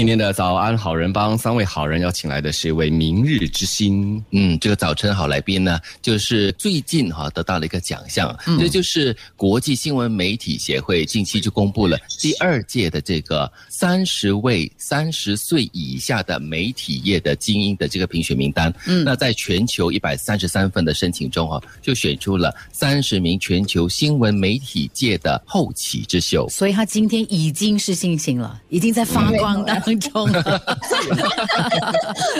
今天的早安好人帮三位好人要请来的是一位明日之星。嗯，这个早晨好来宾呢，就是最近哈得到了一个奖项，这就是国际新闻媒体协会近期就公布了第二届的这个三十位三十岁以下的媒体业的精英的这个评选名单。嗯，那在全球一百三十三份的申请中啊，就选出了三十名全球新闻媒体界的后起之秀。所以他今天已经是星星了，已经在发光当。中，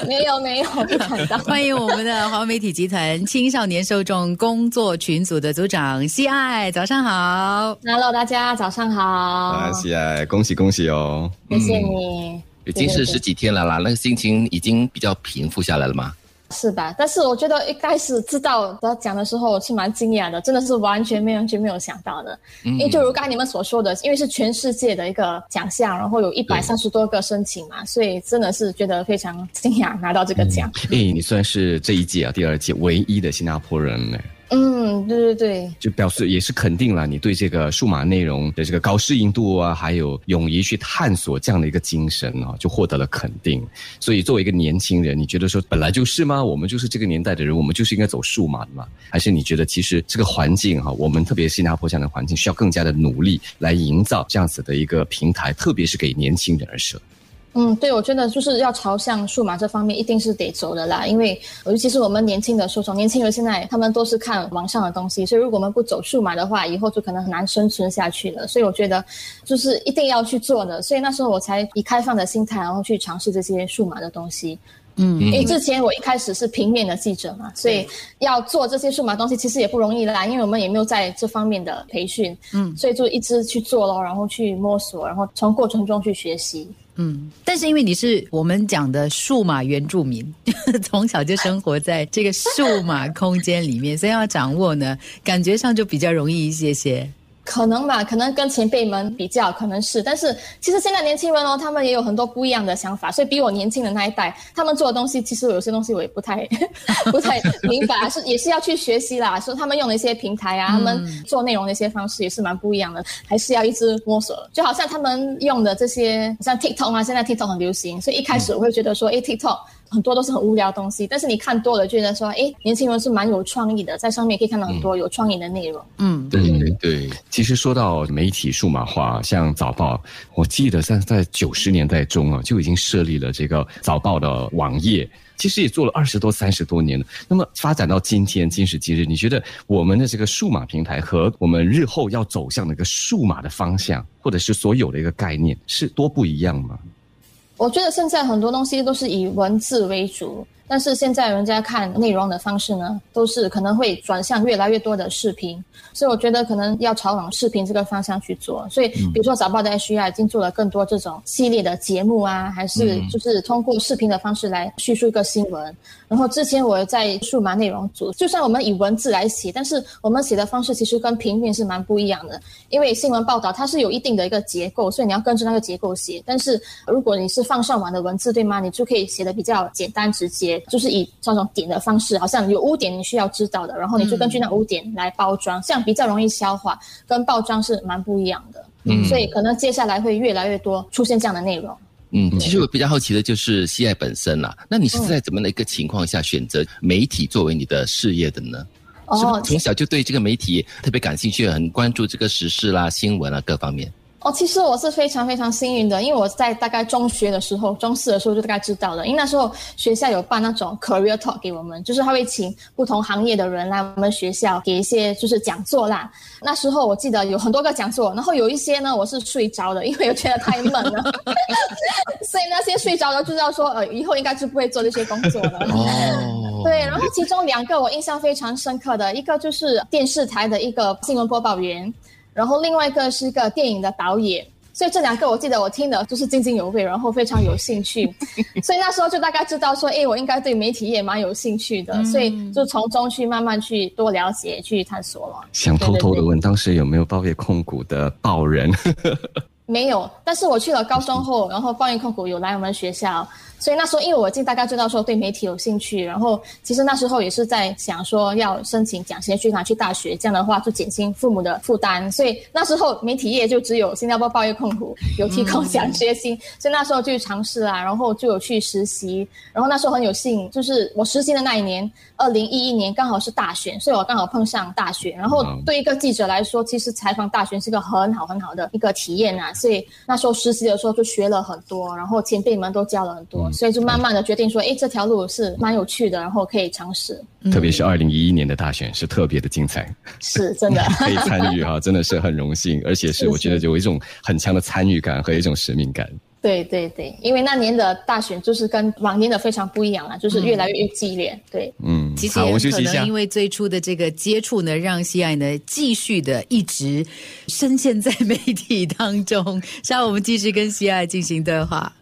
没有没有不敢当。欢迎我们的华媒体集团青少年受众工作群组的组长西爱，早上好。Hello，大家早上好。啊，西爱，恭喜恭喜哦！谢谢你。已经是十几天了啦，那个心情已经比较平复下来了吗？是吧？但是我觉得一开始知道要讲的时候是蛮惊讶的，真的是完全没完全没有想到的。因为就如刚才你们所说的，因为是全世界的一个奖项，然后有一百三十多个申请嘛，所以真的是觉得非常惊讶拿到这个奖。哎，你算是这一届啊第二届唯一的新加坡人呢。嗯，对对对，就表示也是肯定了你对这个数码内容的这个高适应度啊，还有勇于去探索这样的一个精神啊，就获得了肯定。所以作为一个年轻人，你觉得说本来就是吗？我们就是这个年代的人，我们就是应该走数码的吗？还是你觉得其实这个环境哈，我们特别新加坡这样的环境，需要更加的努力来营造这样子的一个平台，特别是给年轻人而设。嗯，对，我觉得就是要朝向数码这方面，一定是得走的啦。因为尤其是我们年轻的受众，年轻人现在他们都是看网上的东西，所以如果我们不走数码的话，以后就可能很难生存下去了。所以我觉得就是一定要去做的。所以那时候我才以开放的心态，然后去尝试这些数码的东西。嗯，因为之前我一开始是平面的记者嘛，所以要做这些数码东西其实也不容易啦，因为我们也没有在这方面的培训。嗯，所以就一直去做咯，然后去摸索，然后从过程中去学习。嗯，但是因为你是我们讲的数码原住民，从小就生活在这个数码空间里面，所以要掌握呢，感觉上就比较容易一些些。可能吧，可能跟前辈们比较，可能是。但是其实现在年轻人哦，他们也有很多不一样的想法，所以比我年轻的那一代，他们做的东西，其实有些东西我也不太 不太明白，是也是要去学习啦。说他们用的一些平台啊，他们做内容的一些方式也是蛮不一样的，还是要一直摸索。就好像他们用的这些，像 TikTok 啊，现在 TikTok 很流行，所以一开始我会觉得说，哎，TikTok。很多都是很无聊的东西，但是你看多了就，觉得说，哎，年轻人是蛮有创意的，在上面可以看到很多有创意的内容。嗯，对对对。其实说到媒体数码化，像早报，我记得在在九十年代中啊，就已经设立了这个早报的网页，其实也做了二十多、三十多年了。那么发展到今天，今时今日，你觉得我们的这个数码平台和我们日后要走向的一个数码的方向，或者是所有的一个概念，是多不一样吗？我觉得现在很多东西都是以文字为主。但是现在人家看内容的方式呢，都是可能会转向越来越多的视频，所以我觉得可能要朝往视频这个方向去做。所以比如说早报的 H R 已经做了更多这种系列的节目啊，还是就是通过视频的方式来叙述一个新闻。然后之前我在数码内容组，就算我们以文字来写，但是我们写的方式其实跟平面是蛮不一样的。因为新闻报道它是有一定的一个结构，所以你要跟着那个结构写。但是如果你是放上网的文字，对吗？你就可以写的比较简单直接。就是以这种点的方式，好像有污点你需要知道的，然后你就根据那污点来包装，这样比较容易消化，跟包装是蛮不一样的。嗯，所以可能接下来会越来越多出现这样的内容。嗯，其实我比较好奇的就是西爱本身啦，那你是在怎么的一个情况下选择媒体作为你的事业的呢？哦，从小就对这个媒体特别感兴趣，很关注这个时事啦、新闻啊各方面。哦，其实我是非常非常幸运的，因为我在大概中学的时候，中四的时候就大概知道了，因为那时候学校有办那种 career talk 给我们，就是他会请不同行业的人来我们学校给一些就是讲座啦。那时候我记得有很多个讲座，然后有一些呢我是睡着的，因为我觉得太闷了，所以那些睡着的就知道说，呃，以后应该是不会做这些工作了。哦，对，然后其中两个我印象非常深刻的一个就是电视台的一个新闻播报员。然后另外一个是一个电影的导演，所以这两个我记得我听的就是津津有味，然后非常有兴趣，所以那时候就大概知道说，哎，我应该对媒体也蛮有兴趣的，所以就从中去慢慢去多了解、去探索了。想偷偷的问，当时有没有报业控股的报人？没有，但是我去了高中后，然后报业控股有来我们学校。所以那时候，因为我已经大概知道说对媒体有兴趣，然后其实那时候也是在想说要申请奖学金拿去大学，这样的话就减轻父母的负担。所以那时候媒体业就只有新加坡报业控股有提供奖学金，所以那时候就尝试啊，然后就有去实习。然后那时候很有幸，就是我实习的那一年，二零一一年刚好是大选，所以我刚好碰上大选。然后对一个记者来说，其实采访大选是个很好很好的一个体验啊。所以那时候实习的时候就学了很多，然后前辈们都教了很多。所以就慢慢的决定说，哎，这条路是蛮有趣的，然后可以尝试。特别是二零一一年的大选是特别的精彩，是真的 可以参与哈，真的是很荣幸，而且是我觉得有一种很强的参与感和一种使命感。对对对，因为那年的大选就是跟往年的非常不一样了，就是越来越激烈。对，嗯，其实也可能因为最初的这个接触呢，让西爱呢继续的一直深陷在媒体当中。稍后我们继续跟西爱进行对话。